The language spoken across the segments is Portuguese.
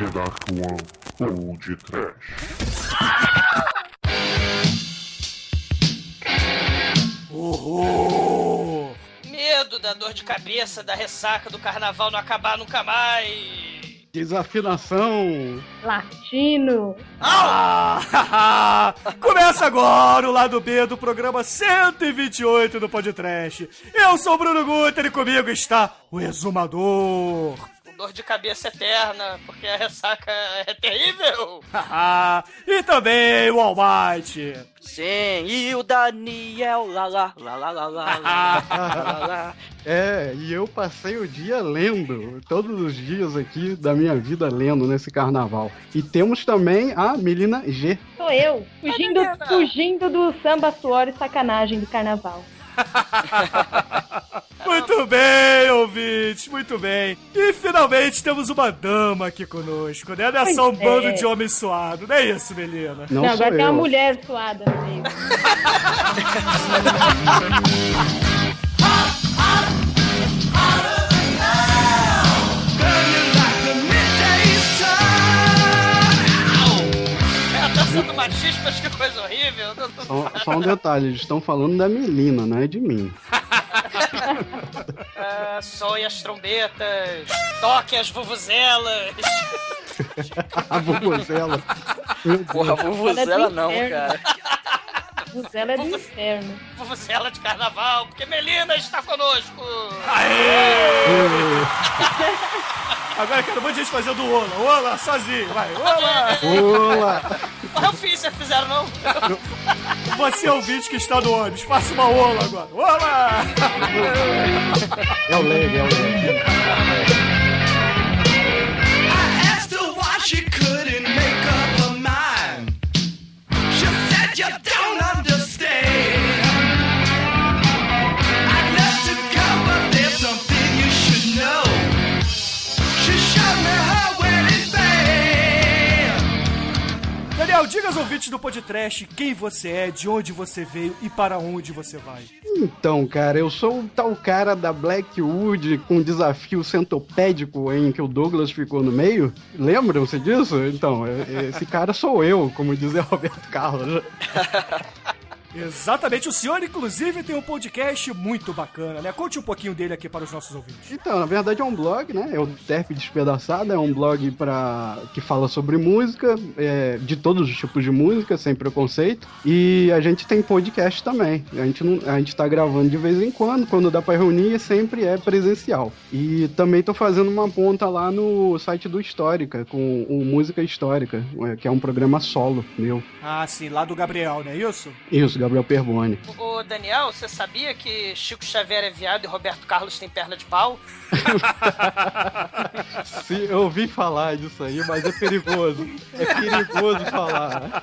The Dark One ou de Trash. Horror! Medo da dor de cabeça, da ressaca do carnaval não acabar nunca mais. Desafinação. Latino. Ah, Começa agora o lado B do programa 128 do Podcast. Eu sou o Bruno Guter e comigo está o Exumador. Dor de cabeça eterna, porque a ressaca é terrível. e também o Almighty. Sim, e o Daniel, lá lá, lá lá lá lá lá lá lá. É, e eu passei o dia lendo, todos os dias aqui da minha vida lendo nesse carnaval. E temos também a Melina G. Sou eu, fugindo, fugindo do samba, suor e sacanagem do carnaval. Muito bem, ouvintes, muito bem. E finalmente temos uma dama aqui conosco, né? Não é só um Pois é. bando de homem suado, não é isso, Melina? Não, Não, agora tem uma eu. mulher suada no meio. É a dança do machismo, acho que coisa horrível. Só, só um detalhe, eles estão falando da Melina, não é de mim. Ah, soe as trombetas, toque as vuvuzelas. A vuvuzela. Porra, vuvuzela Ela é do não, inferno. cara. Vuvuzela é do inferno. Vuvuzela de carnaval, porque Melina está conosco. Agora eu quero um monte de gente fazendo o Ola. Ola, sozinho, vai. Ola! Olá! Mas eu fiz, vocês fizeram não? Você ouvinte que está no ônibus, faça uma Ola agora. Ola! É o leg, é o leg. asked her why she couldn't Daniel, diga aos ouvintes do podcast quem você é, de onde você veio e para onde você vai. Então, cara, eu sou o tal cara da Blackwood com o desafio centopédico em que o Douglas ficou no meio. Lembram-se disso? Então, é- esse cara sou eu, como dizia Roberto Carlos. Exatamente, o senhor inclusive tem um podcast muito bacana, né? Conte um pouquinho dele aqui para os nossos ouvintes. Então, na verdade é um blog, né? É o Terp Despedaçada, é um blog pra... que fala sobre música, é, de todos os tipos de música, sem preconceito. E a gente tem podcast também. A gente, não, a gente tá gravando de vez em quando, quando dá pra reunir, sempre é presencial. E também tô fazendo uma ponta lá no site do Histórica, com o Música Histórica, é, que é um programa solo meu. Ah, sim, lá do Gabriel, não é isso? Isso, Gabriel Perboni. Ô, Daniel, você sabia que Chico Xavier é viado e Roberto Carlos tem perna de pau? Sim, eu ouvi falar disso aí, mas é perigoso. É perigoso falar.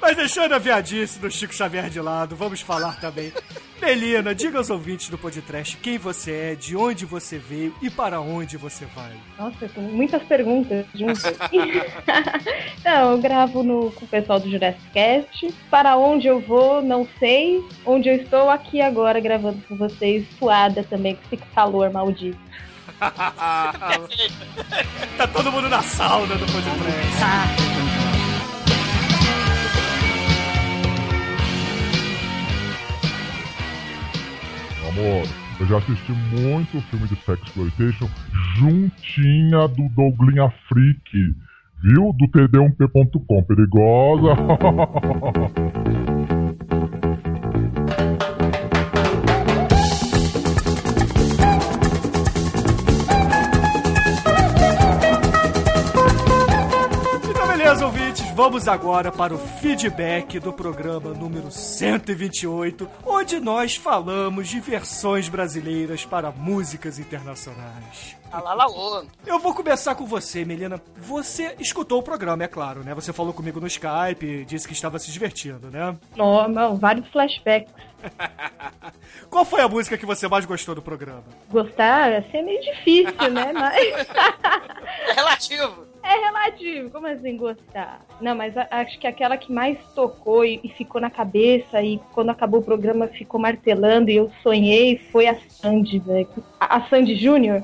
Mas deixando a viadice do Chico Xavier de lado, vamos falar também. Melina, diga aos ouvintes do podcast quem você é, de onde você veio e para onde você vai. Nossa, tem muitas perguntas juntas. Não, eu gravo no, com o pessoal do Jurassic Cast. Para onde eu vou, não sei. Onde eu estou, aqui agora, gravando com vocês, suada também, com esse calor maldito. Tá todo mundo na sauna do podcast. Amor, eu já assisti muito filme de sexploitation juntinha do Douglinha Freak, viu? Do td1p.com, perigosa. vamos agora para o feedback do programa número 128, onde nós falamos de versões brasileiras para músicas internacionais. Alalaô. Eu vou começar com você, Melina. Você escutou o programa, é claro, né? Você falou comigo no Skype, disse que estava se divertindo, né? Não, não, vários flashbacks. Qual foi a música que você mais gostou do programa? Gostar assim, é meio difícil, né? Mas É relativo. É relativo, como assim gostar? Não, mas a- acho que aquela que mais tocou e, e ficou na cabeça e quando acabou o programa ficou martelando e eu sonhei foi a Sandy, velho. A, a Sandy Júnior.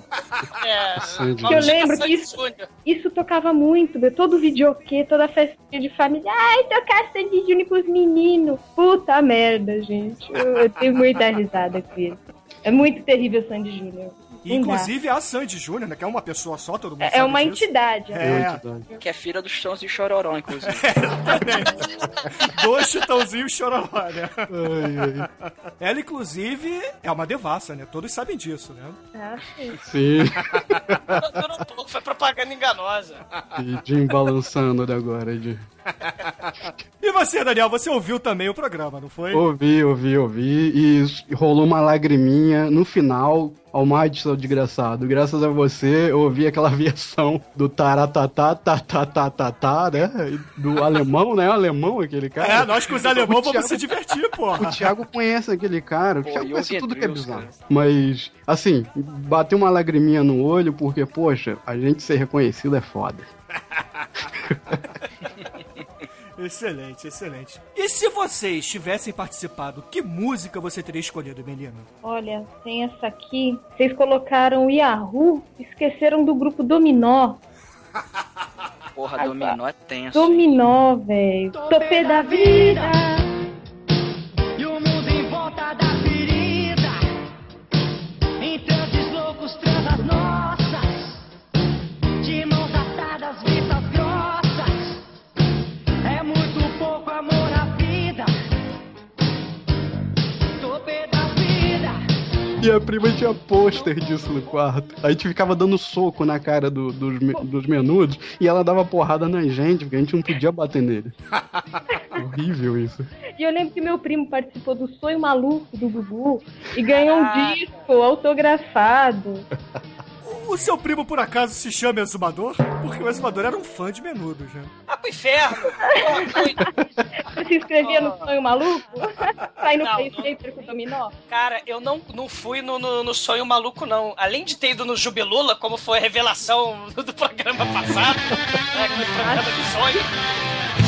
É, Sandy. Que eu chamar lembro que isso-. Isso tocava muito, velho. Todo videokê, toda festinha de família. Ai, tocar Sandy Júnior pros meninos. Puta merda, gente. Eu, eu tenho muita risada com isso. É muito terrível Sandy Júnior. E, inclusive a Sandy Júnior, né? Que é uma pessoa só, todo mundo É, sabe é uma disso. entidade. né? É. Entidade. Que é filha dos Tons de Chororó, inclusive. Dois chutãozinhos chororó, né? Ai, ai. Ela, inclusive, é uma devassa, né? Todos sabem disso, né? Ah, sim. Sim, foi propaganda enganosa. e Jim balançando agora. De... E você, Daniel, você ouviu também o programa, não foi? Ouvi, ouvi, ouvi. E rolou uma lagriminha no final. Almighty, seu desgraçado. Graças a você, eu ouvi aquela versão do taratatá, tatatatatá, né? Do alemão, né? Alemão, aquele cara. É, nós com os alemãos O vamos Thiago- se divertir, porra. O Thiago conhece aquele cara. O Pô, Thiago o conhece tudo que é bizarro. cara. Mas, assim, bateu uma lagriminha no olho porque, poxa, a gente ser reconhecido é foda. Excelente, excelente. E se vocês tivessem participado, que música você teria escolhido, Melina? Olha, tem essa aqui. Vocês colocaram o Yahoo, esqueceram do grupo Dominó. Porra, Ai, dominó é tenso. Dominó, velho. Topê da vida. E o mundo em volta da ferida vida E a prima tinha pôster disso no quarto. A gente ficava dando soco na cara do- dos, dos menudos e ela dava porrada na gente, porque a gente não podia bater nele. Horrível isso. E eu lembro que meu primo participou do Sonho Maluco do Gugu e ganhou um disco autografado. O seu primo, por acaso, se chama Exumador? Porque o Exumador era um fã de menudos, né? Ah, pro inferno. Se inscrevia no Sonho Maluco? Sai no Não, PlayStation com o Dominó? Cara, eu não, não fui no, no, no sonho maluco, não. Além de ter ido no Jubilula, como foi a revelação do programa passado, né? Aquele programa de sonho.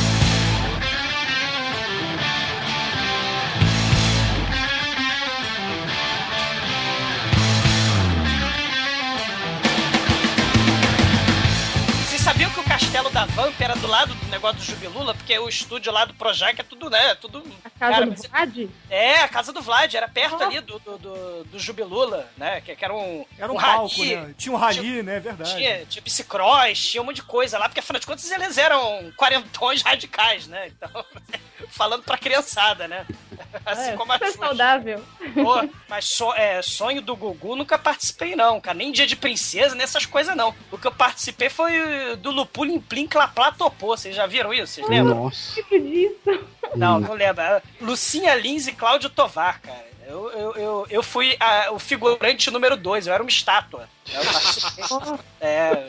Vocês sabiam que o castelo da Vamp era do lado do negócio do Jubilula? Porque o estúdio lá do Projac é tudo, né? é Tudo. A casa Cara, do mas- Vlad? É, a casa do Vlad, era perto ali do, do, do, do Jubilula, né? Que, que era um. Era um, um palco, rally, né? Tinha um rally, né? Verdade. Tinha, tinha bicicross, tinha um monte de coisa lá, porque afinal de contas eles eram quarentões radicais, né? Então, falando pra criançada, né? Assim é, como a Xuxa. saudável. Pô, mas so- é, sonho do Gugu nunca participei, não, cara. Nem dia de princesa, nessas coisas, não. O que eu participei foi do Lupulim Plim Claplá Topô. Vocês já viram isso? Vocês lembram? Nossa. Tipo disso. Não, não lembro. Lucinha Lins e Cláudio Tovar, cara. Eu, eu, eu, eu fui a- o figurante número 2, eu era uma estátua. Eu. É,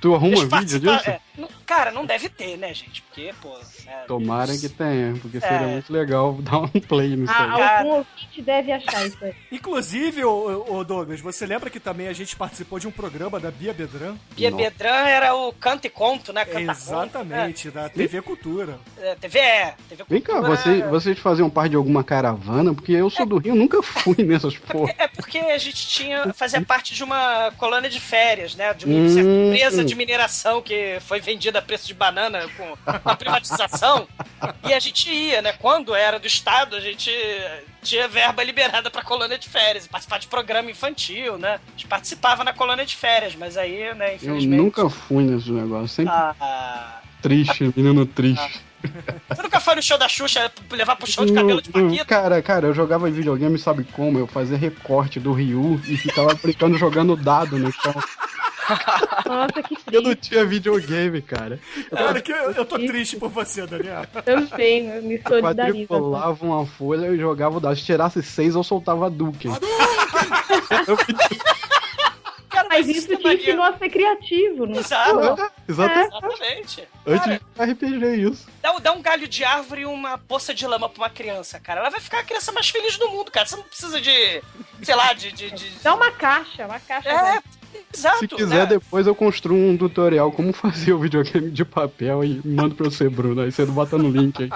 Tu arruma vídeo disso? é, não- cara, não deve ter, né, gente? Porque, pô. é, Tomara que tenha, porque seria É. muito legal dar um play nisso Ah, aí. cara. algum ouvinte deve achar isso aí. Inclusive, ô, ô, Douglas, você lembra que também a gente participou de um programa da Bia Bedran? Bia Nossa. Bedran era o Canto e Conto, né? Canta Exatamente, da TV Cultura. Conto, é, TV é. TV Vem cá, você, é- vocês faziam parte de alguma caravana? Porque eu sou do Rio, nunca fui nessas porra. É porque a gente tinha fazia parte de uma colônia de férias, né? De uma Hum. certa empresa de mineração que foi vendida a preço de banana com a privatização. e a gente ia, né? Quando era do Estado, a gente tinha verba liberada pra colônia de férias, participar de programa infantil, né? A gente participava na colônia de férias, mas aí, né, Eu infelizmente. nunca fui nesse negócio. Sempre Ah, triste, menino triste. você nunca foi no show da Xuxa levar puxão de cabelo de Paquita? Cara, cara, eu jogava videogame, sabe como? Eu fazia recorte do Ryu e ficava brincando jogando dado no chão. Nossa, que Eu não triste. tinha videogame, cara. Cara, que eu, eu tô triste por você, Daniel. Também, me solidarizo. Quadriculava uma folha e jogava o dado. Se tirasse seis, eu soltava Duke. Cara, Mas isso é te maneiro. ensinou a ser criativo, não Exato, Exatamente. exatamente. Antes Cara, de RPG isso. Dá, dá um galho de árvore e uma poça de lama pra uma criança, cara. Ela vai ficar a criança mais feliz do mundo, cara. Você não precisa de, sei lá, de. de, de- Dá uma caixa, uma caixa. É, né? Exato. Se quiser, né? depois eu construo um tutorial como fazer o videogame de papel e mando pra você, Bruno. Aí você bota no link aí.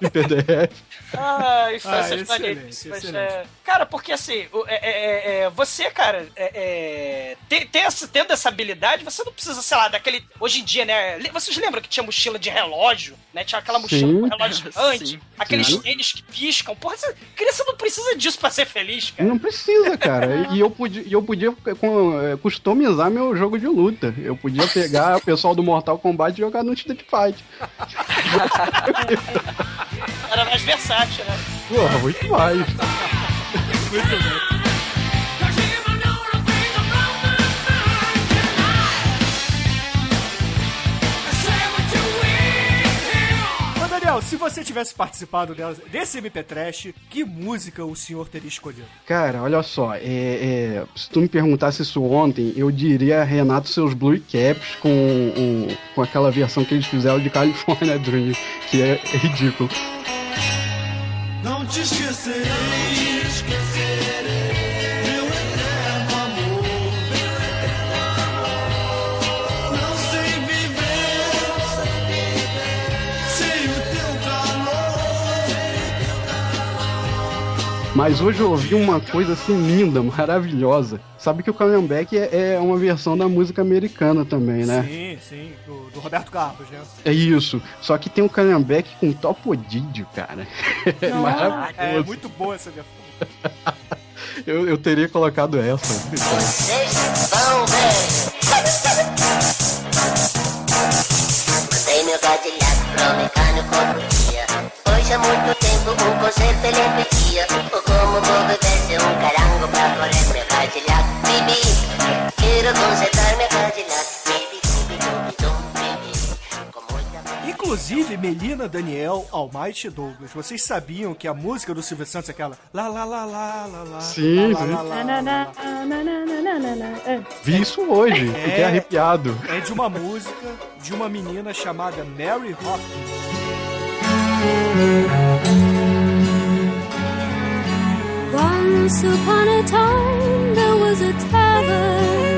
Em PDF. Ai, Ah, infâncias excelente, maneiríssimas, excelente. é. Cara, porque assim, o- é, é, é, você, cara, é, é, tem, tem essa, tendo essa habilidade, você não precisa, sei lá, daquele. Hoje em dia, né? Vocês lembram que tinha mochila de relógio, né? Tinha aquela mochila Sim. com relógio gigante, Sim. aqueles Sim. tênis que piscam. Porra, você, criança não precisa disso pra ser feliz, cara. Não precisa, cara. E eu podia, eu podia com- é, customizar meu jogo de luta. Eu podia pegar o pessoal do Mortal Kombat e jogar no Street Fight. Era mais versátil, né? Porra, muito mais. Ô, Daniel, se você tivesse participado dela- desse MP Trash, que música o senhor teria escolhido? Cara, olha só, é, é, se tu me perguntasse isso ontem, eu diria Renato seus Blue Caps com, o- com aquela versão que eles fizeram de California Dream, que é ridículo. Não te esquecerei, Mas hoje eu ouvi uma coisa assim linda, maravilhosa. Sabe que o Calhambeck é, é uma versão da música americana também, né? Sim, sim, do, do Roberto Carlos, né? É isso. Só que tem o Calhambeck com Topodídio, cara. É maravilhoso. É muito boa essa versão. Eu, eu teria colocado essa. Vocês Desde muito tempo o concerto ele pedia O como bobo desce um carango pra correr meu Cadillac Bibi, quero consertar meu Cadillac Baby, baby, baby, baby Inclusive, Melina, Daniel, Almighty Douglas, vocês sabiam que a música do Silvio Santos é aquela lá lá lá lá lá lá Sim, sim. Vi isso hoje, fiquei é, arrepiado. É de uma música de uma menina chamada Mary Hopkins. Once upon a time there was a tavern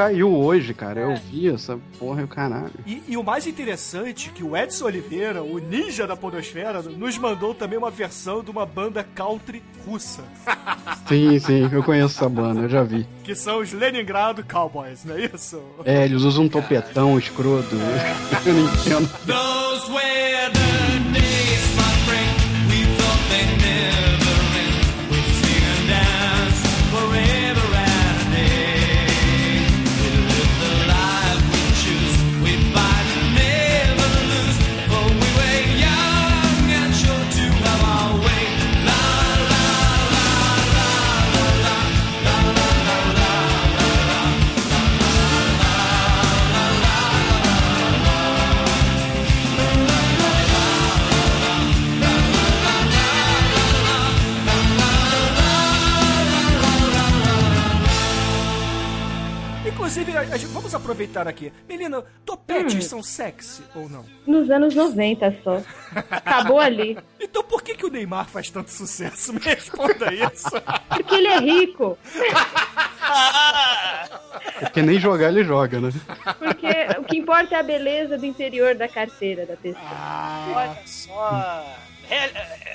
caiu hoje, cara. Eu vi essa porra e o caralho. E, e o mais interessante é que o Edson Oliveira, o ninja da podosfera, nos mandou também uma versão de uma banda country russa, Sim, sim, eu conheço essa banda, eu já vi. que são os Leningrado Cowboys, não é isso? É, eles usam um topetão escroto. Eu não entendo. Those were the Inclusive, a- a gente- vamos aproveitar aqui. Menina, topetes são sexy ou não? Nos anos 90 só. Acabou ali. Então por que, que o Neymar faz tanto sucesso? Me responda isso. Porque ele é rico. Porque nem jogar ele joga, né? Porque o que importa é a beleza do interior da carteira da pessoa. Olha só. É, é, é,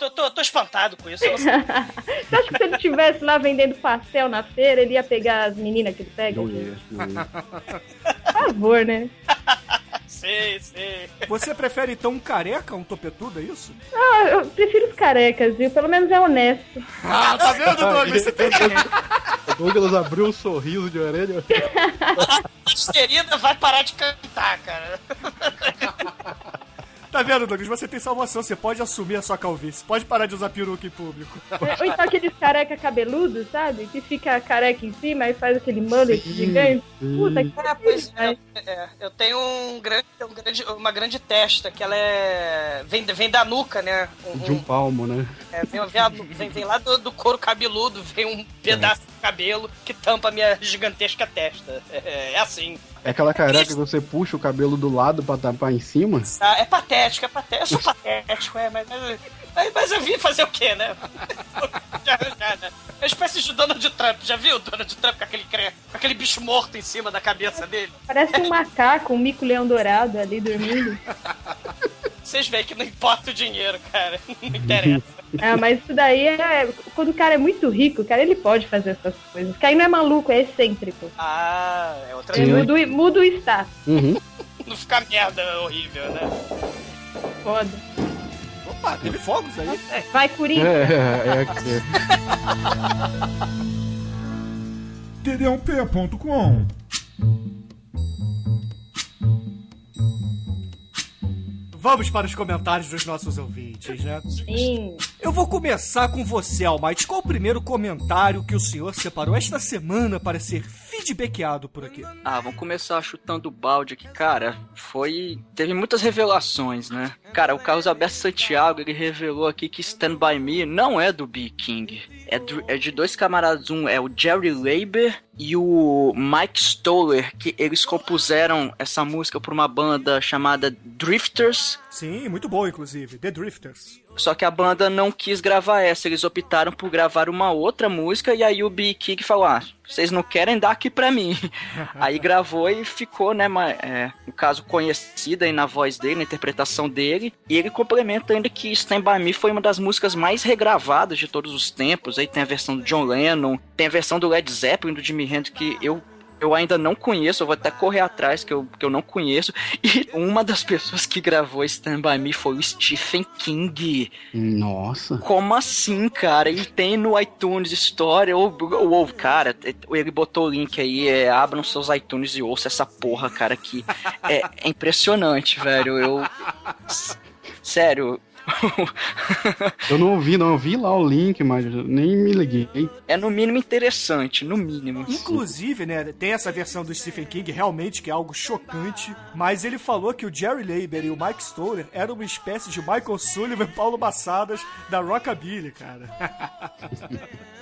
tô, tô- tô espantado com isso. Você acha que se ele estivesse lá vendendo pastel na feira, ele ia pegar as meninas que ele pega? Não ia, não ia. Por favor, né? sei, sei. Você prefere então um careca, um topetudo, é isso? Ah, eu prefiro os carecas, viu? Pelo menos é honesto. Ah, tá vendo, Douglas? Você tem O Douglas abriu um sorriso de orelha. A vai parar de cantar, cara. Tá vendo, Douglas? Você tem salvação, você pode assumir a sua calvície. Pode parar de usar peruca em público. Ou então aqueles careca cabeludos, sabe? Que fica careca em cima e faz aquele mullet gigante. Puta que É, pois é, é, eu tenho um grande, um grande- uma grande testa, que ela é. Vem, vem da nuca, né? Um- De um palmo, né? é, vem, vem, vem- vem lá do, do couro cabeludo, vem um pedaço de cabelo que tampa a minha gigantesca testa. É, é assim. É aquela careca que você puxa o cabelo do lado pra tapar em cima. Ah, é patético, é patético. Eu sou patético, é, mas, mas, mas eu vim fazer o quê, né? já, já, né? É uma espécie de Donald Trump, já viu o Donald Trump com aquele, cre- com aquele bicho morto em cima da cabeça dele? Parece um macaco, um mico-leão dourado ali dormindo. Vocês veem que não importa o dinheiro, cara. Não interessa. Ah, mas isso daí é. Quando o cara é muito rico, cara, ele pode fazer essas coisas. Porque aí não é maluco, é excêntrico. Ah, é outra Sim. muda, o- muda o status. Uhum. Não ficar merda horrível, né? Foda. Opa, teve fogos aí. Vai, Coringa. É, é, é. td1p.com Vamos para os comentários dos nossos ouvintes, né? Sim. Eu vou começar com você, Almighty. Qual o primeiro comentário que o senhor separou esta semana para ser feedbackado por aqui? Ah, vamos começar chutando o balde aqui, cara. Foi. Teve muitas revelações, né? Cara, o Carlos Alberto Santiago, ele revelou aqui que Stand By Me não é do B. King. É, do- é de dois camaradas, um é o Jerry Leiber e o Mike Stoller, que eles compuseram essa música por uma banda chamada Drifters. Sim, muito bom, inclusive. The Drifters. Só que a banda não quis gravar essa, eles optaram por gravar uma outra música e aí o B. King falou: Ah, vocês não querem dar aqui pra mim. aí gravou e ficou, né, ma- é, no caso, conhecida aí na voz dele, na interpretação dele. E ele complementa ainda que Stand By Me foi uma das músicas mais regravadas de todos os tempos. Aí tem a versão do John Lennon, tem a versão do Led Zeppelin, do Jimi Hendrix, que eu eu ainda não conheço, eu vou até correr atrás, que eu, que eu não conheço. E uma das pessoas que gravou Stand By Me foi o Stephen King. Nossa. Como assim, cara? Ele tem no iTunes Store, ou, ou, cara, ele botou o link aí, é, abram seus iTunes e ouça essa porra, cara, que é, é impressionante, velho. Eu. Sério. Eu não ouvi, não. Eu vi lá o link, mas nem me liguei. é no mínimo interessante, no mínimo. Inclusive, né, tem essa versão do Stephen King, realmente, que é algo chocante, mas ele falou que o Jerry Leiber e o Mike Stoller eram uma espécie de Michael Sullivan e Paulo Massadas da Rockabilly, cara.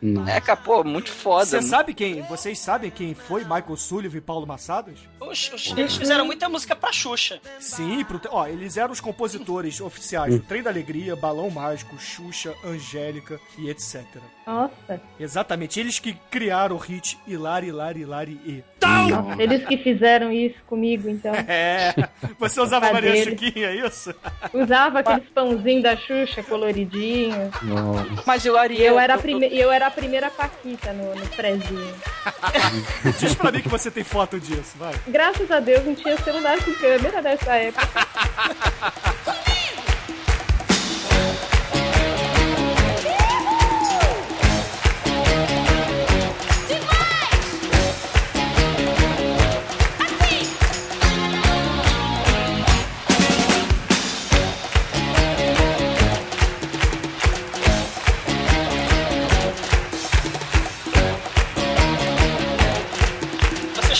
Não. É, cara, pô, muito foda. Você sabe quem, vocês sabem quem foi Michael Sullivan e Paulo Massadas? Os- os- eles fizeram muita música pra Xuxa. Sim, pro, ó, eles eram os compositores oficiais do Trem da Alegria, Balão Mágico, Xuxa, Angélica e etc. Nossa. Exatamente, eles que criaram o hit Hilari, Hilari, Hilari e. Nossa, eles que fizeram isso comigo, então. É, você usava Maria dele. Chiquinha, é isso? Usava aqueles pãozinhos da Xuxa coloridinho. Nossa. Mas o E Ariel. eu era a, prime... eu era a primeira Paquita no, no prezinho. Diz pra mim que você tem foto disso, vai. Graças a Deus não tinha celular com câmera nessa época.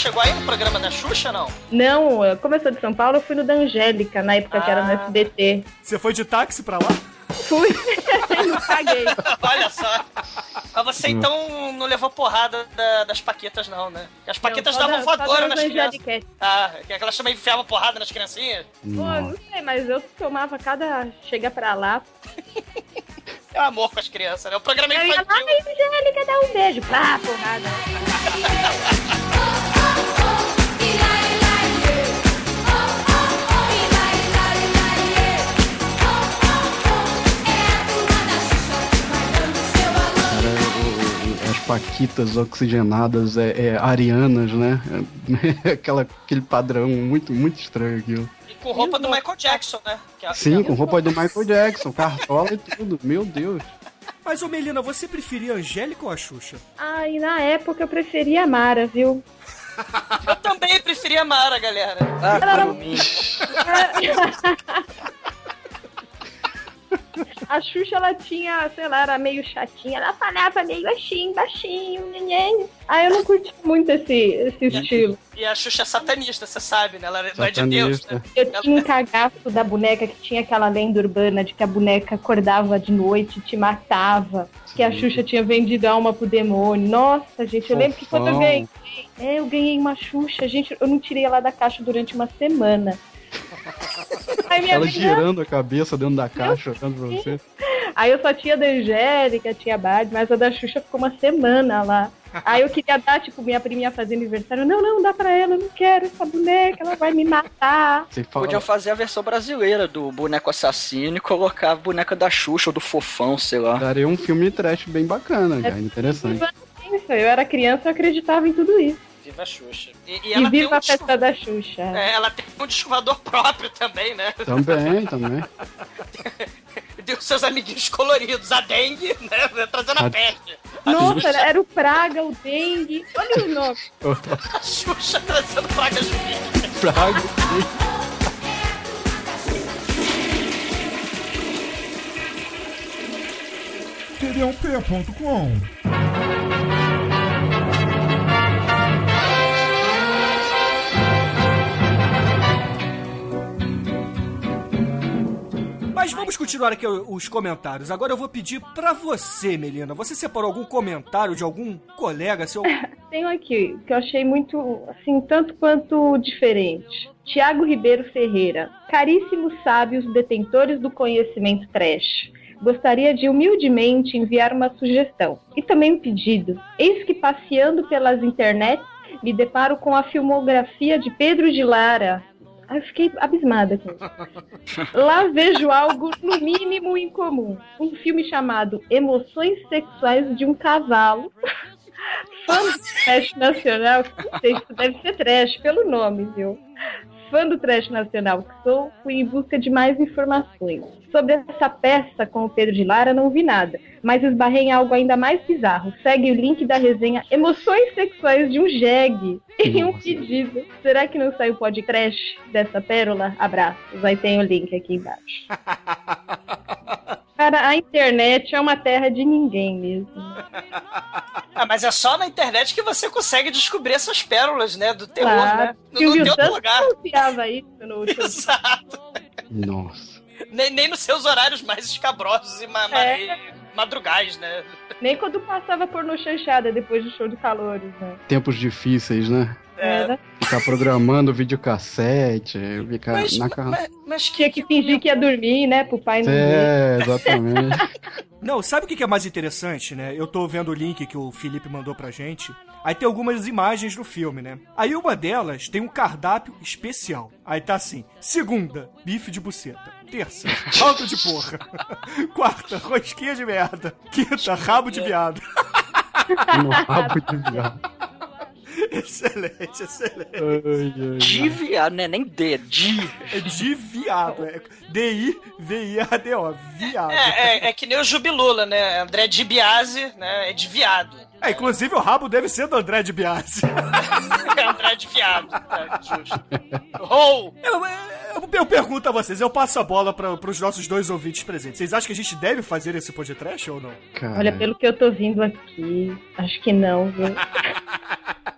chegou aí no programa da Xuxa, não? Não, eu- como eu sou de São Paulo, eu fui no da Angélica, na época que era no Ah. SBT. Você foi de táxi pra lá? Fui, não paguei. Olha só. Mas você então não levou porrada da- das paquetas, não, né? Porque As paquetas Não, davam voadora nas crianças. Ah, que aquelas também enfiavam porrada nas criancinhas? Pô, não sei, mas eu tomava cada. Chega pra lá. É um amor com as crianças, né? O programa Eu ia lá, infantil. "Ai, Angélica, dá um beijo. Pá, porrada. paquitas oxigenadas é, é, arianas, né? É, aquela, aquele padrão muito, muito estranho aquilo. E com roupa do Michael Jackson, né? Que é- Sim, com roupa do Michael Jackson, cartola e tudo. Meu Deus. Mas, ô Melina, você preferia a Angélica ou a Xuxa? Ai, na época eu preferia a Mara, viu? Eu também preferia a Mara, galera. Ah, Ela era- por mim. A Xuxa, ela tinha, sei lá, era meio chatinha. Ela falava meio assim, baixinho, neném. Aí eu não curti muito esse, esse estilo. E a Xuxa é satanista, você sabe, né? Ela não é de Deus, né? Satanista. Eu tinha um cagaço da boneca que tinha aquela lenda urbana de que a boneca acordava de noite e te matava. Que a Xuxa tinha vendido a alma pro demônio. Nossa, gente, eu lembro que quando eu Fofão. ganhei. É, eu ganhei uma Xuxa, gente, eu não tirei ela da caixa durante uma semana. Aí minha Ela amiga- girando a cabeça dentro da caixa, olhando pra você. Aí eu só tinha da Angélica, tinha Bard, mas a da Xuxa ficou uma semana lá. Aí eu queria dar, tipo, minha priminha fazer aniversário. Não, não, dá pra ela, eu não quero essa boneca, ela vai me matar. Podiam fazer a versão brasileira do boneco assassino e colocar a boneca da Xuxa ou do Fofão, sei lá. daria um filme trash bem bacana, cara. Interessante. Eu era criança, eu acreditava em tudo isso. Viva a Xuxa. E, e E, ela tem viva um a festa da Xuxa. É, ela tem um descovador próprio também, né? Também, também. Tem os seus amiguinhos coloridos, a dengue, né? Trazendo a A- peste. Nossa, era, era o Praga, o Dengue. Olha o nome. A Xuxa trazendo pragas vírus. Praga. td1p.com. Mas vamos continuar aqui os comentários. Agora eu vou pedir pra você, Melina. Você separou algum comentário de algum colega seu? Tenho aqui, que eu achei muito, assim, tanto quanto diferente. Tiago Ribeiro Ferreira. Caríssimos sábios detentores do conhecimento trash. Gostaria de humildemente enviar uma sugestão e também um pedido. Eis que passeando pelas internets me deparo com a filmografia de Pedro de Lara. Aí eu fiquei abismada com isso. Lá vejo algo, no mínimo, incomum. Um filme chamado Emoções Sexuais de um Cavalo. Fã do trash nacional, não sei, isso deve ser trash pelo nome, viu? Fã do trash nacional que sou, fui em busca de mais informações. Sobre essa peça com o Pedro de Lara, não vi nada, mas esbarrei em algo ainda mais bizarro. Segue o link da resenha Emoções Sexuais de um jegue. E um pedido. Será que não saiu podcast dessa pérola? Abraços. Aí tem o link aqui embaixo. Cara, a internet é uma terra de ninguém mesmo. Ah, mas é só na internet que você consegue descobrir essas pérolas, né? Do terror, Claro. né? Tem outro Santos lugar. confiava isso no último. Exato. Nossa. Nem, nem nos seus horários mais escabrosos e, ma É. madrugais, né? Nem quando passava porno chanchada depois do show de calores, né? Tempos difíceis, né? É. Era. Ficar programando videocassete, ficar Mas, na casa. mas, mas que, Tinha que fingir que ia dormir, né? Pro pai não ver. É, exatamente. Não, sabe o que que é mais interessante, né? Eu tô vendo o link que o Felipe mandou pra gente. Aí tem algumas imagens do filme, né? Aí uma delas tem um cardápio especial. Aí tá assim: segunda, bife de buceta. Terça, caldo de porra. Quarta, rosquinha de merda. Quinta, rabo de viado. no rabo de viado. excelente, excelente. Ai, ai, De viado, né? Nem D, de. É de viado. É D-I-V-I-A-D-O. Viado. É, é, é que nem o Jubilula, né? André de Biase, né? É de viado. É, inclusive o rabo deve ser do André de Biasi. É André de viado. É, justo. Rou! Eu, eu, eu pergunto a vocês, eu passo a bola para os nossos dois ouvintes presentes. Vocês acham que a gente deve fazer esse podcast ou não? Cara, Olha, pelo que eu tô vindo aqui, acho que não, viu?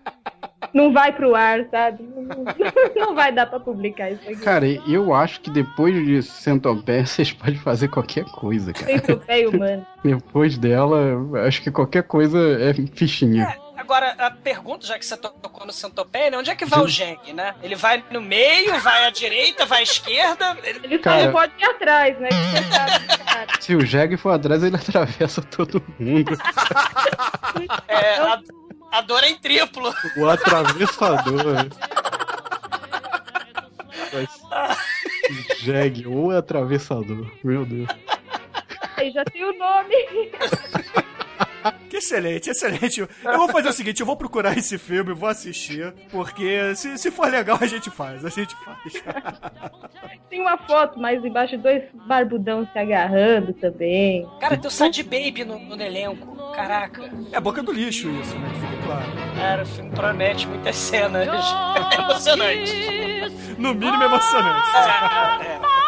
Não vai pro ar, sabe? Não, vai dar pra publicar isso aqui. Cara, eu acho que depois de Centopé, vocês podem fazer qualquer coisa, cara. Troféu humano. Depois dela, acho que qualquer coisa é fichinha. Agora, a pergunta, já que você tocou no centopeia, né? Onde é que vai o Geng, né? Ele vai no meio, vai à direita, vai à esquerda? Ele- Cara. pode ir atrás, né? Cara. Se o Jeg for atrás, ele atravessa todo mundo. É, a, a dor é em triplo. O atravessador. Vai ser Jeg ou atravessador. Meu Deus. Aí já tem o nome. Que excelente, excelente. Eu vou fazer o seguinte, eu vou procurar esse filme, vou assistir, porque se, se for legal a gente faz, a gente faz. Tem uma foto mais embaixo, dois barbudão se agarrando também. Cara, tem o Sad Baby no, no elenco. Caraca. É boca do lixo isso, né? Fica claro. Cara, o filme promete muitas cenas. É emocionante. No mínimo emocionante. É.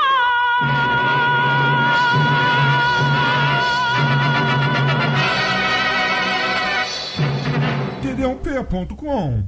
td1p.com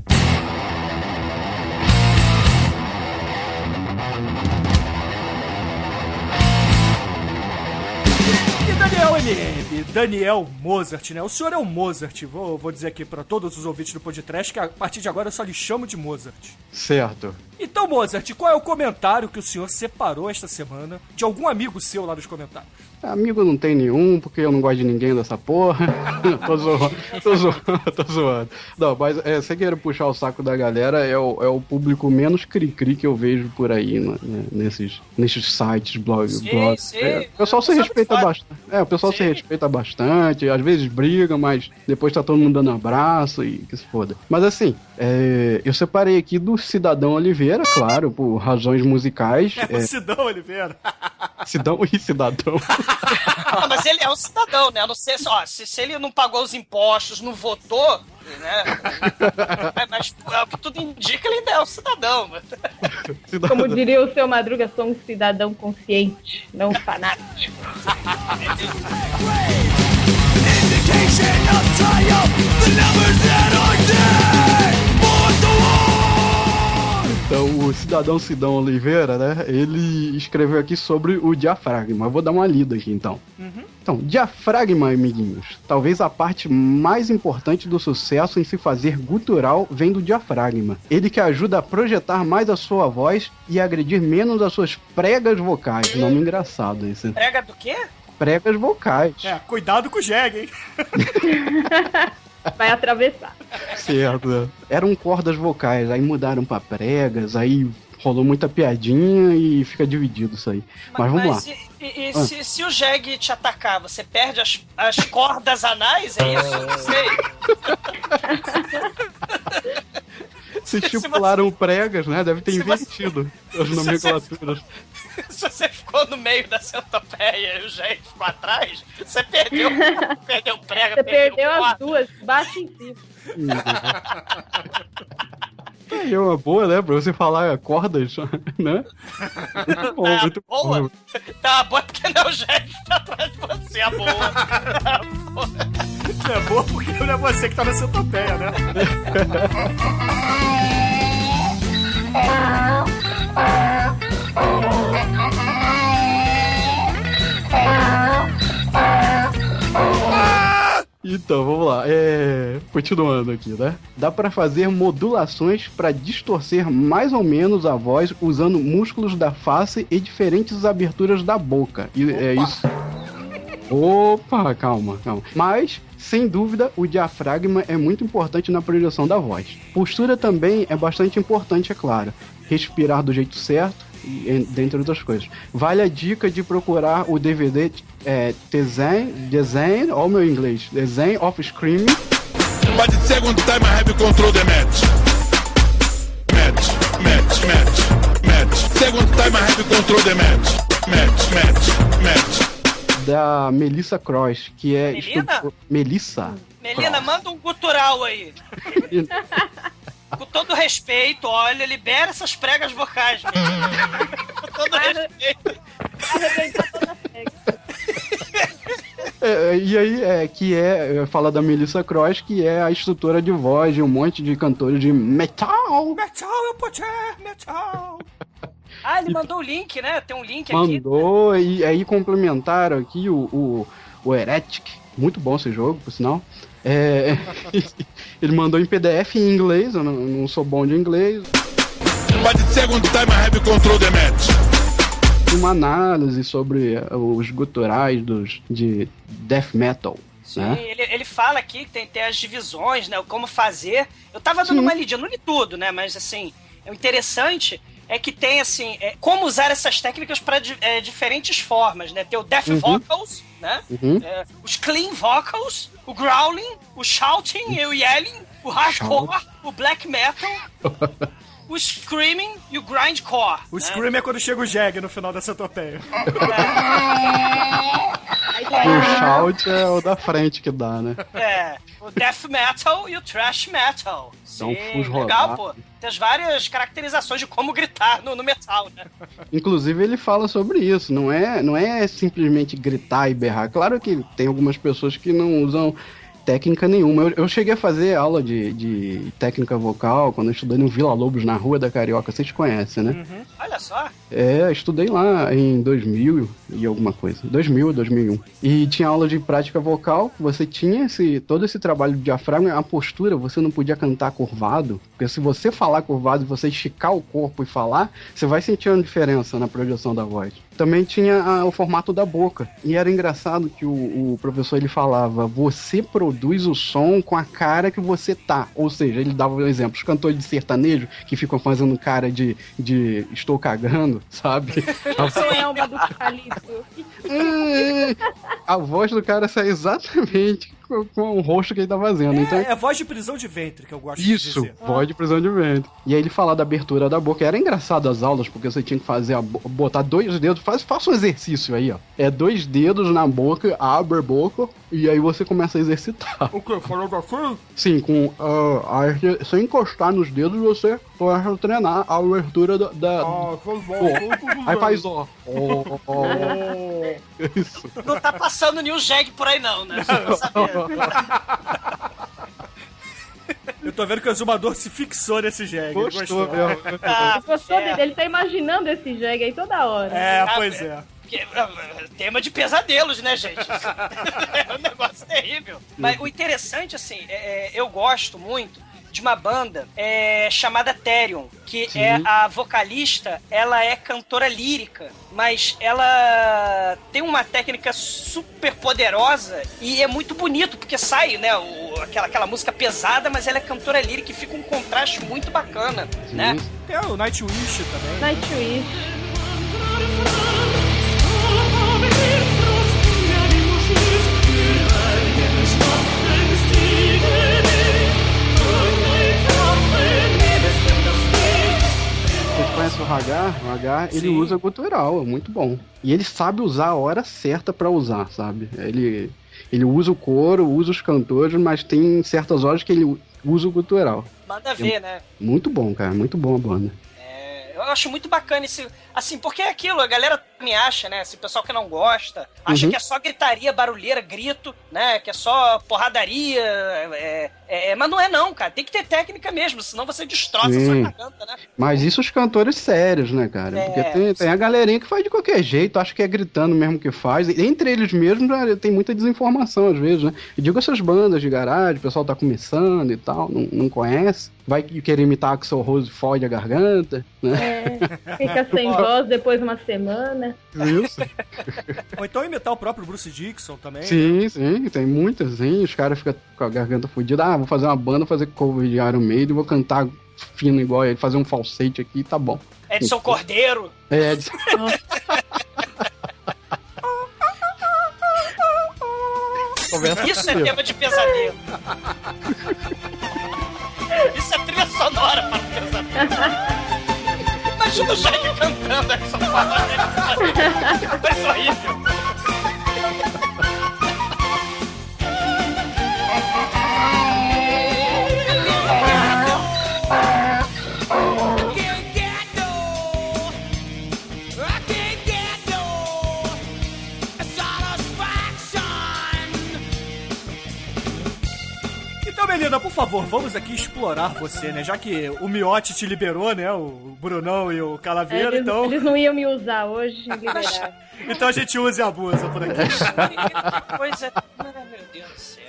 E Daniel MM, Daniel Mozart, né? O senhor é o Mozart. Vou, vou dizer aqui pra todos os ouvintes do podcast que a partir de agora eu só lhe chamo de Mozart. Certo. Então, Mozart, qual é o comentário que o senhor separou esta semana de algum amigo seu lá nos comentários? Amigo não tem nenhum, porque eu não gosto de ninguém dessa porra. tô zoando, tô zoando, tô zoando. Não, mas é, sem querer puxar o saco da galera, é o, é o público menos cri-cri que eu vejo por aí, né, né, nesses, nesses sites, blogs. Sim. É, o pessoal se respeita bastante. É, o pessoal se Sim. respeita bastante, às vezes briga, mas depois tá todo mundo dando abraço e que se foda. Mas assim, é, eu separei aqui do Cidadão Oliveira, claro, por razões musicais. É o É, Sidão Oliveira. Cidadão e Cidadão. Não, mas ele é um cidadão, né? Eu não sei se, ó, se, se ele não pagou os impostos, não votou, né? É, mas é o que tudo indica, ele ainda é um cidadão. Cidadão. Como diria o seu Madruga, sou um cidadão consciente, não fanático. Então, o cidadão Sidão Oliveira, né? Ele escreveu aqui sobre o diafragma. Eu vou dar uma lida aqui, então. Então, diafragma, amiguinhos. Talvez a parte mais importante do sucesso em se fazer gutural vem do diafragma. Ele que ajuda a projetar mais a sua voz e agredir menos as suas pregas vocais. Nome engraçado esse. Prega do quê? Pregas vocais. É, cuidado com o Jeg, hein? Vai atravessar. Certo. Eram cordas vocais, aí mudaram pra pregas, aí rolou muita piadinha e fica dividido isso aí. Mas vamos lá. e, e- e se, se o Jeg te atacar, você perde as, as cordas anais? É isso? Não sei. Se se estipularam pregas, né? Deve ter se você- invertido as se você- nomenclaturas. Se você ficou no meio da centopeia e o Jeg ficou atrás, você perdeu, perdeu prega, Você perdeu as corda. duas, bate em É uma boa, né? Pra você falar cordas, né? Muito bom, Tá muito boa? bom. Tá boa porque não é o Jeg que tá atrás de você, a boa. Tá boa. Não é boa porque não é você que tá na centopeia, né? Então, vamos lá. É... Continuando aqui, né? Dá pra fazer modulações pra distorcer mais ou menos a voz usando músculos da face e diferentes aberturas da boca. E é isso. Opa, calma, calma. Mas, sem dúvida, o diafragma é muito importante na projeção da voz. Postura também é bastante importante, é claro. Respirar do jeito certo, dentre outras coisas. Vale a dica de procurar o DVD é, Design, Design, ó o meu inglês, Design of Screaming, But the second time I have control the match. Match, match, match, match. Second time I have control the match. Match, match, match. da Melissa Cross, que é... Melina? Melissa? Melina, manda um gutural aí. Com todo respeito, olha, libera essas pregas vocais. Com todo respeito. Arrebentou toda a pega. É, e aí, é, que é, é, fala da Melissa Cross, que é a instrutora de voz de um monte de cantores de metal. Metal, eu poder, metal. Ah, ele mandou o link, né? Tem um link aqui. Mandou, e aí complementaram aqui o, o, o Heretic. Muito bom esse jogo, por sinal. É, ele mandou em PDF em inglês, eu não, não sou bom de inglês. But the second time I have control the match. Uma análise sobre eh, os guturais dos, de death metal. Sim, né? ele, ele fala aqui que tem, tem as divisões, né? Como fazer. Eu tava dando Sim. uma lidinha, não li tudo, né? Mas assim, o interessante é que tem, assim, é, como usar essas técnicas para diferentes formas, né? Tem o death vocals, né? Uhum. É, os clean vocals, o growling, o shouting e o yelling, o hardcore, o black metal, o screaming e o grindcore. O né? Scream é quando chega o Jeg no final dessa topeia. O shout é o da frente que dá, né? É, o death metal e o thrash metal. Um Sim, legal, pô. Tem as várias caracterizações de como gritar no, no metal, né? Inclusive ele fala sobre isso, não é, não é simplesmente gritar e berrar. Claro que tem algumas pessoas que não usam técnica nenhuma. Eu, eu cheguei a fazer aula de, de técnica vocal quando eu estudei no Vila Lobos, na Rua da Carioca, vocês conhecem, né? Olha só. É, estudei lá em 2000 e alguma coisa. 2000, 2001. E tinha aula de prática vocal. Você tinha esse, todo esse trabalho de diafragma, a postura, você não podia cantar curvado. Porque se você falar curvado e você esticar o corpo e falar, você vai sentir uma diferença na projeção da voz. Também tinha ah, o formato da boca. E era engraçado que o, o professor ele falava: você produz o som com a cara que você tá. Ou seja, ele dava um exemplo: os cantores de sertanejo que ficam fazendo cara de, de estou cagando, sabe? Sou Elba do Calipso. a voz do cara sai exatamente com, o rosto que ele tá fazendo. Então, É, é voz de prisão de ventre que eu gosto de isso, dizer. voz de prisão de vento. E aí ele fala da abertura da boca. Era engraçado as aulas, porque você tinha que fazer a bo- botar dois dedos. Faz, faça um exercício aí, ó. É dois dedos na boca, abre a boca, e aí você começa a exercitar. O que? Falando assim? Sim, com ah, a- sem encostar nos dedos, você começa a treinar a abertura da. da- Ah, bom. Ó, aí faz ó. Ó, ó. Isso. Não tá passando New Jag por aí, não, né? Só pra saber. Eu tô vendo que o exumador se fixou nesse Jeg. ele Gostou gostou. mesmo. Ah, Gostou é. dele? Ele tá imaginando esse jegue aí toda hora. É, Ah, pois é. É. Que- Tema de pesadelos, né, gente? é um negócio terrível. Mas o interessante, assim, é- é, eu gosto muito de uma banda é, chamada Therion, que Sim. é a vocalista, ela é cantora lírica, mas ela tem uma técnica super poderosa e é muito bonito, porque sai, né, o- aquela, aquela música pesada, mas ela é cantora lírica e fica um contraste muito bacana, né? Tem o Nightwish também. Nightwish. Vocês conhecem o Hagar, ele Sim. usa gutural, é muito bom. E ele sabe usar a hora certa pra usar, sabe? Ele, ele usa o coro, usa os cantores, mas tem certas horas que ele usa o gutural. Manda ver, né? Muito bom, cara, muito bom a banda. É, eu acho muito bacana esse. Assim, porque é aquilo, a galera me acha, né? Esse pessoal que não gosta, acha Uhum. que é só gritaria, barulheira, grito, né? Que é só porradaria. é- é- mas não é, não, cara. Tem que ter técnica mesmo, senão você destroça a Sim. sua garganta, né? Mas isso os cantores sérios, né, cara? É, Porque tem, tem a galerinha que faz de qualquer jeito, acha que é gritando mesmo que faz. E entre eles mesmos tem muita desinformação às vezes, né? Eu digo essas bandas de garagem, o pessoal tá começando e tal, não, não conhece. Vai querer imitar Axel Rose e fode a garganta, né? É, fica sem voz depois de uma semana. Isso. Ou então imitar o próprio Bruce Dixon também. né? Sim, sim, tem muitas, sim. Os caras ficam com a garganta fodida. Ah, vou fazer uma banda, fazer cover de Iron Maiden, vou cantar fino igual ele, fazer um falsete aqui, tá bom. Edson Cordeiro. É, Conversa Isso é tema de pesadelo. Isso é trilha sonora para o pesadelo. Imagina o Jack cantando Edson Cordeiro. Vai ser horrível. Favor, vamos aqui explorar você, né? Já que o Miotti te liberou, né? O Brunão e o Calaveira, eles, então, eles não iam me usar hoje, então a gente usa e abusa por aqui. Coisa. Ah, meu Deus do céu.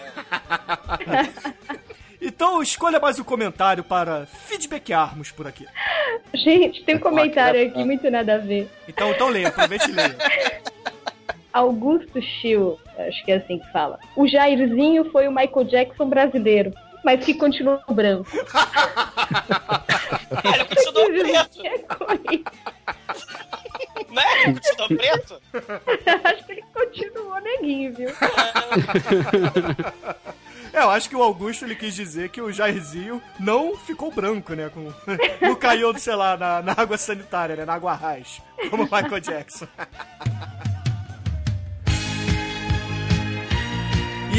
Então escolha mais um comentário para feedbackarmos por aqui. Gente, tem um comentário é aqui muito nada a ver. Então, então leia, aproveite e leia. Augusto Schill, acho que é assim que fala. O Jairzinho foi o Michael Jackson brasileiro, mas que continuou branco. Ele continuou preto, É coisa. né? Ele continuou preto. Acho que ele continuou neguinho, viu? É, eu acho que o Augusto ele quis dizer que o Jairzinho não ficou branco, né? Com... Não caiu, sei lá, na, na água sanitária, né? Na água raiz, como o Michael Jackson.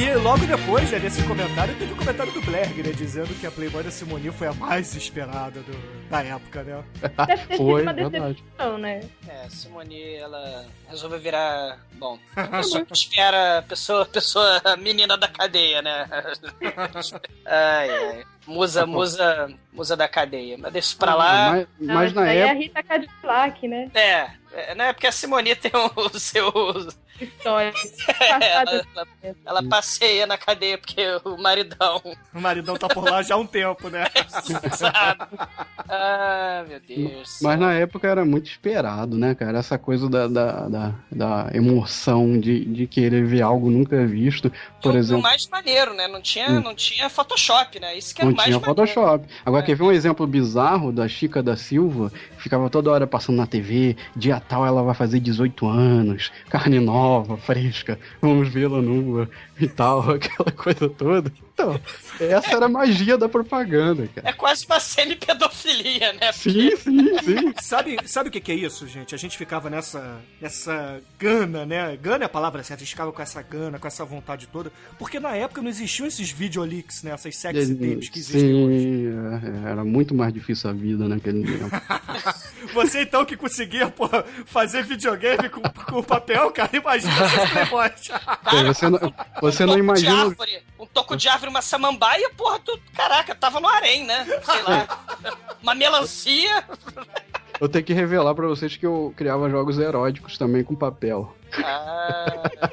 E logo depois, né, desse comentário, teve o comentário do Blerg, né? Dizendo que a Playboy da Simone foi a mais esperada do- da época, né? Deve ter Foi, sido uma decepção, né? É, Simone, ela resolveu virar. Bom, a pessoa que espera. a Pessoa, pessoa menina da cadeia, né? Ai, ai. Musa, musa, musa da cadeia. Mas deixa pra lá. Mas, mas Ah, na é a época. Rita Cadillac, né? É, é, né? Porque a Simone tem o seu. História. Ela, ela, ela passeia na cadeia porque o maridão. O maridão tá por lá já há um tempo, né? Ah, meu Deus. Mas na época era muito esperado, né, cara? Essa coisa da, da, da, da emoção de, de querer ver algo nunca visto. Por E o- e o exemplo, mais maneiro, né? Não tinha, Hum. não tinha Photoshop, né? Isso que é não o mais tinha maneiro. Photoshop. Agora, É. quer ver um exemplo bizarro da Chica da Silva? Ficava toda hora passando na TV, dia tal ela vai fazer 18 anos, carne nova, fresca, vamos vê-la nua e tal, aquela coisa toda. Então, essa era a magia da propaganda, cara. É quase uma semi-pedofilia, né? Sim, sim, sim. Sabe, sabe o que, é isso, gente? A gente ficava nessa, nessa gana, né? Gana é a palavra certa, a gente ficava com essa gana, com essa vontade toda. Porque na época não existiam esses videoleaks, né? Essas sexy tapes que existem hoje. Sim, é, era muito mais difícil a vida naquele tempo. Você então que conseguia, pô, fazer videogame com, com papel, cara, imagina esses playboys. Você não, você não toco de imagina. árvore, um toco de árvore, uma samambaia, porra, tu, caraca, tava no harém, né? Sei lá. Uma melancia. Eu tenho que revelar pra vocês que eu criava jogos eróticos também com papel. Ah,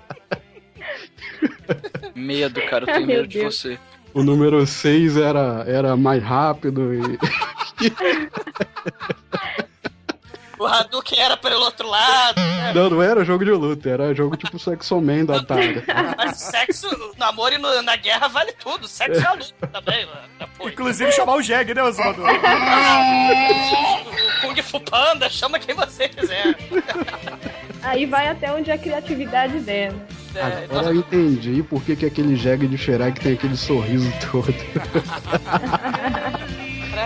Medo, cara, eu tenho medo de Deus. você. O número 6 era, era mais rápido e. o Hadouken era pelo outro lado. né? Não, não era jogo de luta, era jogo tipo Sexo Man da Atari. Mas sexo, no amor e no- na guerra vale tudo. Sexo é a luta também, né? Pô, Inclusive chamar o Jeg, né, Oswaldo? o Kung Fu Panda, chama quem você quiser. Aí vai até onde a criatividade der, né? É, Agora eu entendi por que, que aquele jegue de Shrek tem aquele sorriso todo.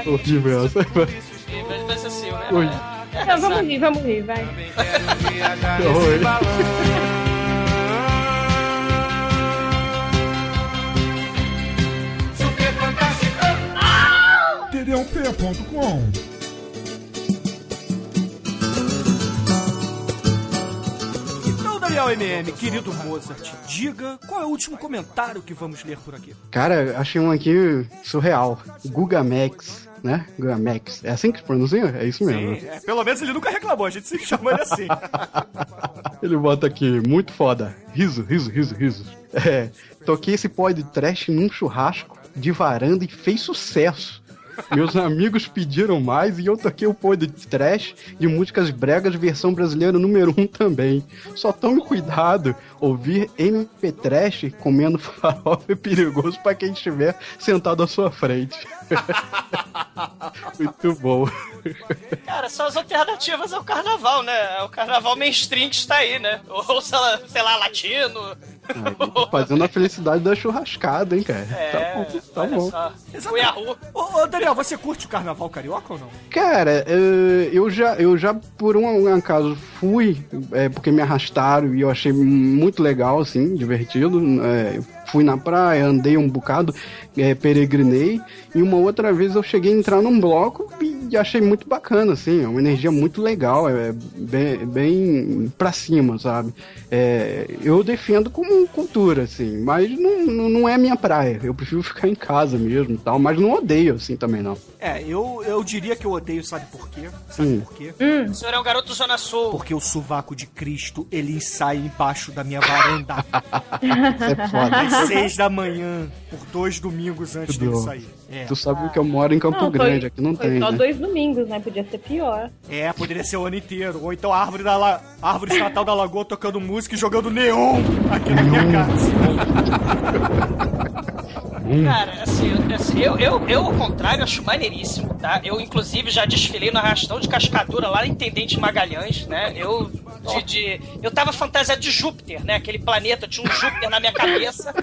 Horrível essa. Mas vai ser assim, né? Não, vamos rir, vamos rir, vai. Oi. td1p.com Então, Daniel MM, querido Mozart, diga qual é o último comentário que vamos ler por aqui. Cara, achei um aqui surreal. Gugamax, né? Gugamax. É assim que se pronuncia? É isso mesmo. Sim, é, pelo menos ele nunca reclamou, a gente sempre chamou ele assim. Ele bota aqui, muito foda. Riso, riso, riso, riso. É, toquei esse pó de trash num churrasco de varanda e fez sucesso. Meus amigos pediram mais e eu toquei o pó de trash de músicas bregas versão brasileira número 1 um também. Só tome cuidado, ouvir MP Trash comendo farofa é perigoso pra quem estiver sentado à sua frente. Muito bom. Cara, são as alternativas ao carnaval, né? O carnaval mainstream que está aí, né? Ou, sei lá, sei lá latino. Aí, fazendo a felicidade da churrascada, hein, cara. É, tá bom, tá bom. rua. Ô, ô, Daniel, você curte o carnaval carioca ou não? Cara, eh, eu já, eu já por um, um acaso fui, é, porque me arrastaram e eu achei muito legal, assim, divertido. é, fui na praia, andei um bocado, é, peregrinei, e uma outra vez eu cheguei a entrar num bloco e achei muito bacana, assim, é uma energia muito legal, é bem, bem pra cima, sabe? É, eu defendo como cultura, assim, mas não, não é minha praia, eu prefiro ficar em casa mesmo e tal, mas não odeio, assim, também não. É, eu, eu diria que eu odeio, sabe por quê? Sabe Hum. por quê? O senhor é um garoto Zona Sul. Porque o sovaco de Cristo, ele ensaia embaixo da minha varanda é foda. seis da manhã, por dois domingos antes dele sair. É. Tu sabe que eu moro em Campo Não, foi- Grande, aqui não Foi tem, só né? dois domingos, né? Podia ser pior. É, poderia ser o ano inteiro. Ou então a árvore, da la... a árvore estatal da lagoa tocando música e jogando neon aqui na minha casa. Cara, assim, eu- assim, eu, eu, eu, ao contrário, acho maneiríssimo, tá? Eu, inclusive, já desfilei no arrastão de cascadura lá em Intendente Magalhães, né? Eu, de, de- eu tava fantasiado de Júpiter, né? Aquele planeta, tinha um Júpiter na minha cabeça.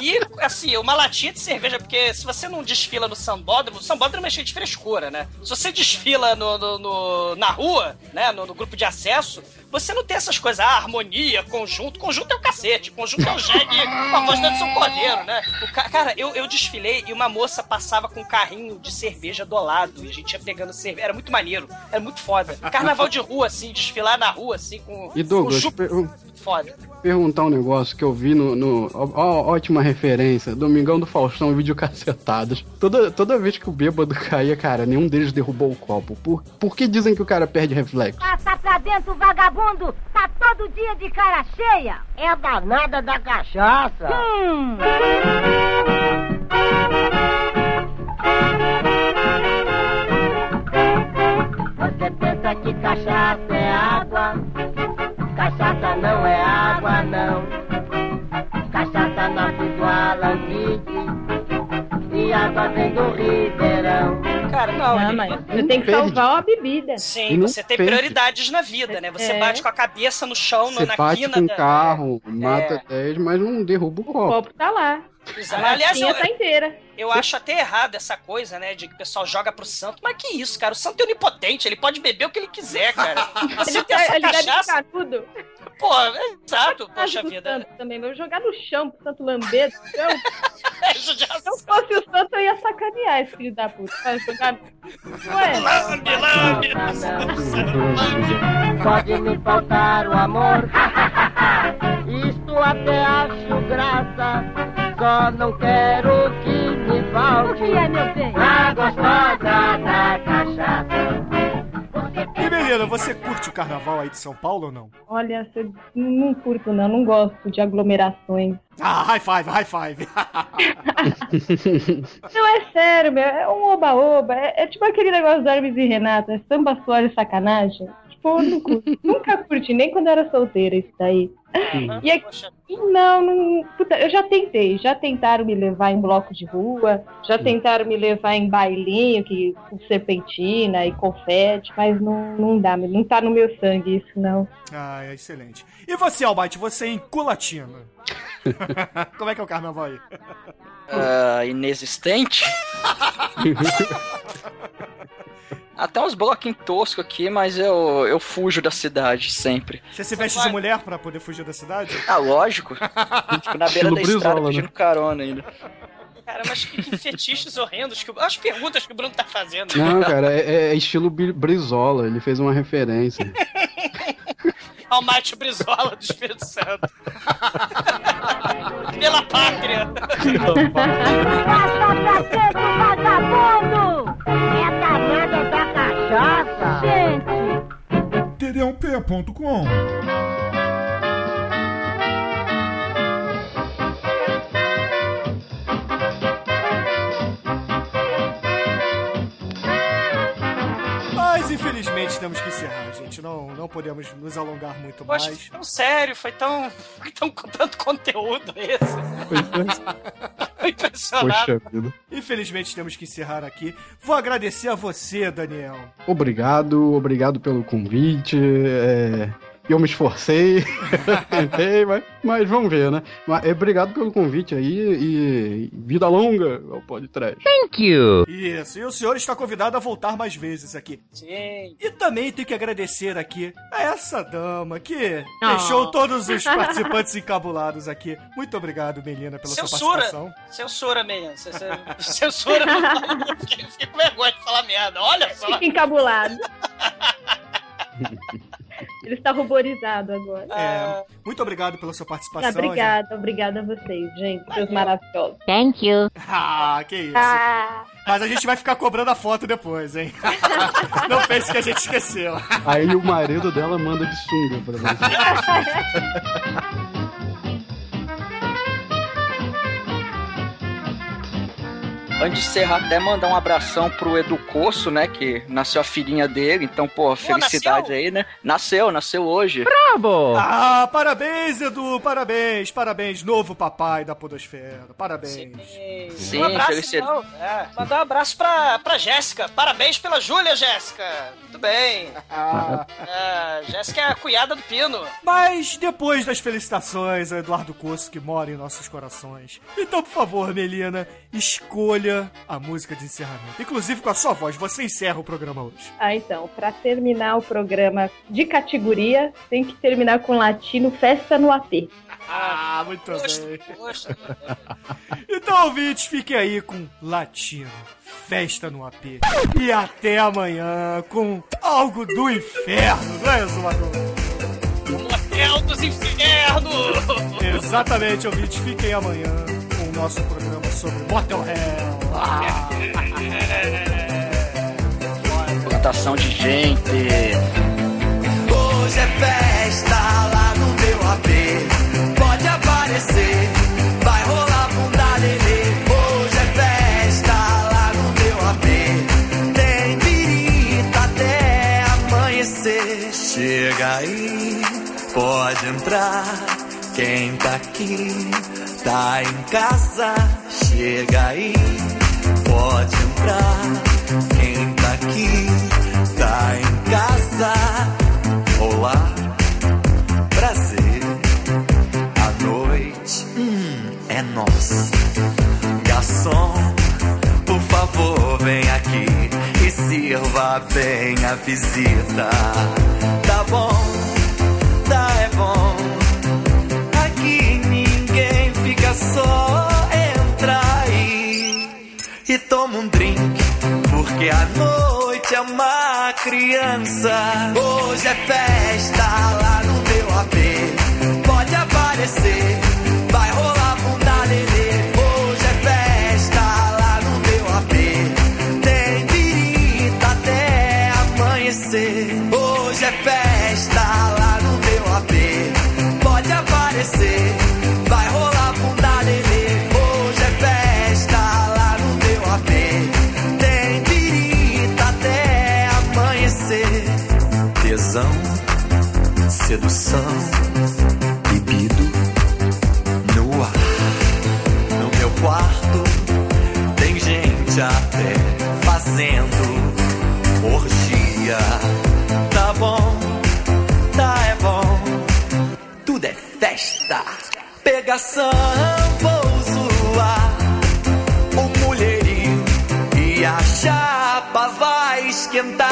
E, assim, uma latinha de cerveja, porque se você não desfila no sambódromo, o sambódromo é cheio de frescura, né? Se você desfila no, no- no- na rua, né? No, no grupo de acesso, você não tem essas coisas, ah, harmonia, conjunto. Conjunto é o cacete, conjunto é o jegue com a voz do Edson Cordeiro, né? O ca- cara, eu, eu desfilei e uma moça passava com um carrinho de cerveja do lado e a gente ia pegando cerveja. Era muito maneiro, era muito foda. Carnaval de rua, assim, desfilar na rua, assim, com. E com Douglas, per- Foda. perguntar um negócio que eu vi no. no- ó, ó, ótima referência. Domingão do Faustão, vídeo cacetados. Toda, toda vez que o bêbado caía, cara, nenhum deles derrubou o copo. Por, por que dizem que o cara perde reflexo? Passa pra dentro, vagabundo! Tá todo dia de cara cheia! É a danada da cachaça! Hum. Você pensa que cachaça é água? Cachaça não é água, não. Cachaça nasce do alambique água vem do ribeirão. Cara, não. Não, mas você tem que salvar a bebida. Sim, você tem prioridades na vida, né? Você É. bate com a cabeça no chão, Você na bate quina com um da. carro, É. mata 10, mas não derruba o O copo. copo tá lá. Exato. A Aliás, latinha eu, tá inteira. eu acho até errado essa coisa, né? De que o pessoal joga pro santo. Mas que isso, cara? O santo é onipotente, ele pode beber o que ele quiser, cara. Você Ele, tem essa ele deve cachaça. ficar tudo. Pô, é exato, poxa vida. santo também. Vou jogar no chão pro santo lamber do chão. É Se eu fosse o santo, eu ia sacanear esse filho da puta. Vai jogar... Ué, Lambe, lambe. Pode me faltar o amor. Isto até acho graça. Só não quero que me falte a gostosa da cachaça. E Melina, você curte o carnaval aí de São Paulo ou não? olha, eu não curto não, não gosto de aglomerações. Ah, high five, high five. Não, é sério, meu, é um oba-oba. É, é tipo aquele negócio do Hermes e Renato, é samba, suor e sacanagem. Tipo, eu não curto. Nunca curti, nem quando era solteira isso daí. E aqui, não, não. Puta, eu já tentei. Já tentaram me levar em bloco de rua, já tentaram me levar em bailinho, que, com serpentina e confete, mas não, não dá, não tá no meu sangue isso, não. ah, é excelente. E você, Almighty, você em Culatina? Como é que é o carnaval aí? Ah, inexistente. Até uns bloquinhos toscos aqui, mas eu, eu fujo da cidade sempre. Você se veste de mulher pra poder fugir da cidade? Ah, lógico. Fico na beira Estilo da estrada Brizola, né? pedindo carona ainda. Cara, mas que, que fetiches horrendos. Que, as perguntas que o Bruno tá fazendo. Não, cara, é, é estilo Bi- Brizola, ele fez uma referência. Ao Mate Brizola do Espírito Santo. Pela pátria. Passa pra dentro, vagabundo! É danada cachaça! Gente! td1p.com infelizmente temos que encerrar, gente. Não, não podemos nos alongar muito Poxa, mais. foi tão sério, foi tão. Foi tão com tanto conteúdo esse. Tô impressionado. Poxa vida. Infelizmente temos que encerrar aqui. Vou agradecer a você, Daniel. Obrigado, obrigado pelo convite. é, Eu me esforcei, tentei, mas, mas vamos ver, né? Mas, é, obrigado pelo convite aí e vida longa ao podcast. Isso, e o senhor está convidado a voltar mais vezes aqui. Sim. E também tenho que agradecer aqui a essa dama que Oh. deixou todos os participantes encabulados aqui. Muito obrigado, Melina, pela sua Censura. participação. Censura, c- Censura. Fiquei eu fiquei com vergonha de falar merda. Olha só. Fica encabulado. Ele está ruborizado agora. É, muito obrigado pela sua participação. obrigada, obrigada a vocês, gente. Seus maravilhosos. Thank you. Ah, que isso. Ah, Mas a gente vai ficar cobrando a foto depois, hein? Não pense que a gente esqueceu. Aí o marido dela manda de sunga pra você. Antes de encerrar, até mandar um abração pro Edu Corso, né? Que nasceu a filhinha dele. Então, pô, felicidade nasceu? aí, né? Nasceu, nasceu hoje. Bravo! Ah, parabéns, Edu, parabéns, parabéns, novo papai da Podosfera, parabéns. Sim, um abraço, felicidade. então. É, mandar um abraço pra, pra Jéssica. Parabéns pela Júlia, Jéssica. Muito bem. Ah. É, Jéssica é a cunhada do Pino. Mas depois das felicitações a Eduardo Coço, que mora em nossos corações, então, por favor, Melina, escolha a música de encerramento. Inclusive com a sua voz, você encerra o programa hoje. Ah, então, pra terminar o programa de categoria, tem que terminar com latino Festa no AP. Ah, muito Poxa, bem. poxa. Então, ouvintes, fiquem aí com Latino, Festa no AP. E até amanhã com algo do inferno, não é, Zumador? Motel dos Infernos. Exatamente, ouvintes, fiquem amanhã com o nosso programa sobre Motel Hell. Ah. Plantação de gente. Hoje é festa lá no meu AP. Pode aparecer, vai rolar bunda lelê. Hoje é festa lá no meu AP. Tem birita até amanhecer. Chega aí, pode entrar. Quem tá aqui tá em casa. Chega aí, pode entrar. Quem tá aqui tá em casa. Olá, prazer. A noite hum, é nossa. Garçom, por favor, vem aqui e sirva bem a visita. Tá bom, tá é bom. Aqui ninguém fica só. E toma um drink, porque a noite é uma criança. Hoje é festa lá no meu AP. Pode aparecer, vai rolar bunda lelê. Hoje é festa lá no meu AP. Tem birita até amanhecer. Hoje é festa lá no meu AP. Pode aparecer, vai rolar sedução, libido no ar. No meu quarto tem gente até fazendo orgia. Tá bom, tá é bom, tudo é festa. Pegação, vou zoar o mulherio e a chapa vai esquentar.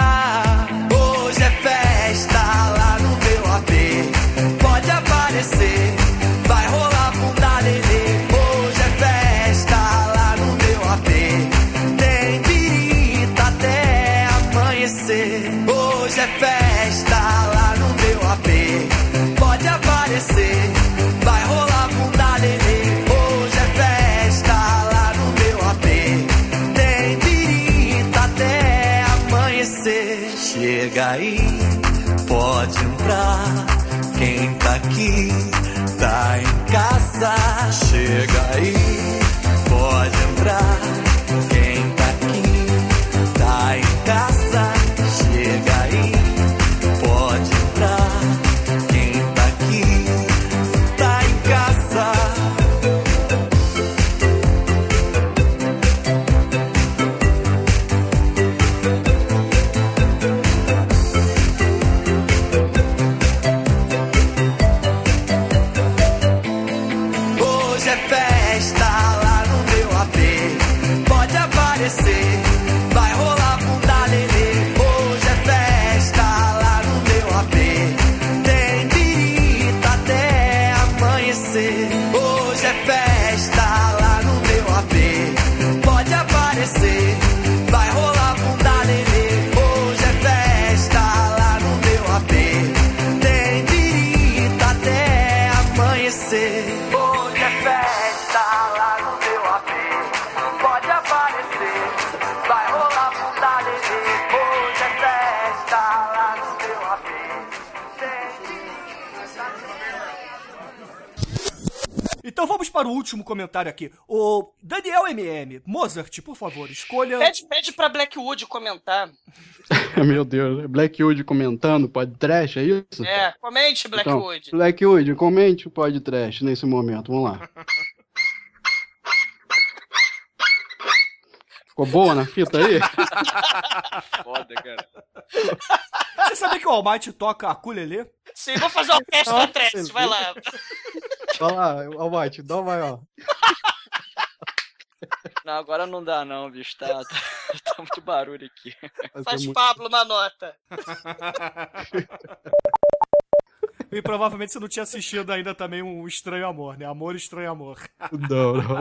Entrar. Quem tá aqui tá em casa. Chega aí, pode entrar. Último comentário aqui. O Daniel MM. Mozart, por favor, escolha. Pede, pede pra Blackwood comentar. Meu Deus, Blackwood comentando podcast, é isso? É, comente, Blackwood. Então, Blackwood, comente o podcast nesse momento, vamos lá. Ficou boa na fita aí? Foda, cara. Você sabia que o Almighty toca a ukulele? Sim, vou fazer um teste Nossa, no teste, vai lá. Olha lá, Almighty, dá uma maior. Não, agora não dá não, bicho. Tá, tá, tá muito barulho aqui. Faz Pablo uma nota. E provavelmente você não tinha assistido ainda também um Estranho Amor, né? Amor Estranho Amor. Não, não.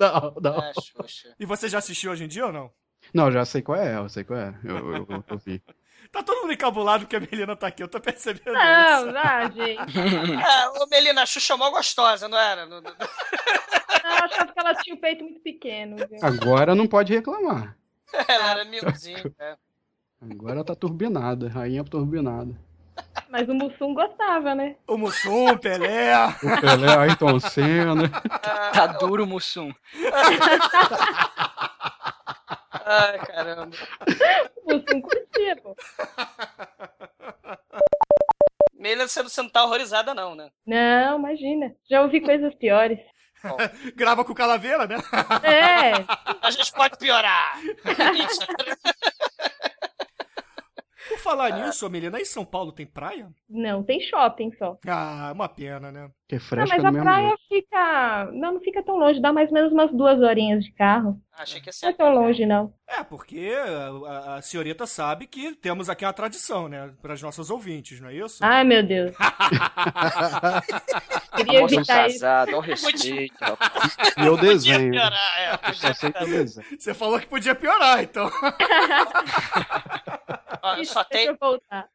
Não, não. Xuxa. E você já assistiu hoje em dia ou não? Não, já sei qual é, eu sei qual é. Eu, eu, eu, eu vi. Tá todo mundo encabulado porque a Melina tá aqui, eu tô percebendo Não, isso. ah, gente. Ô Melina, a Xuxa é mó gostosa, não era? Não- não- Não, eu achava que ela tinha o peito muito pequeno. viu? Agora não pode reclamar. Ela era miozinho, é. Agora tá turbinada, rainha turbinada. Mas o Mussum gostava, né? O Mussum, Pelé. O Pelé, Ayrton Senna. Tá duro, Mussum. Ai, caramba. O Mussum curtia, pô. Melina, você não- tá horrorizada, não, né? Não, imagina. Já ouvi coisas piores. Grava com calaveira, né? É, A gente pode piorar. Por falar nisso, ô Melina, aí em São Paulo tem praia? não, tem shopping só. Ah, uma pena, né? Que é Não, fresca mas do a mesmo praia jeito. fica. Não, não fica tão longe, dá mais ou menos umas duas horinhas de carro. Achei que ia Não é ser. tão longe, não. É, porque a, a- senhorita sabe que temos aqui uma tradição, né? Para as nossas ouvintes, não é isso? Ai, meu Deus. A Queria moça evitar isso. casada, ao respeito. rapaz. E eu Podia desenho. piorar, é. Eu Podia. Você falou que podia piorar, então. Isso, só, deixa tem, eu voltar.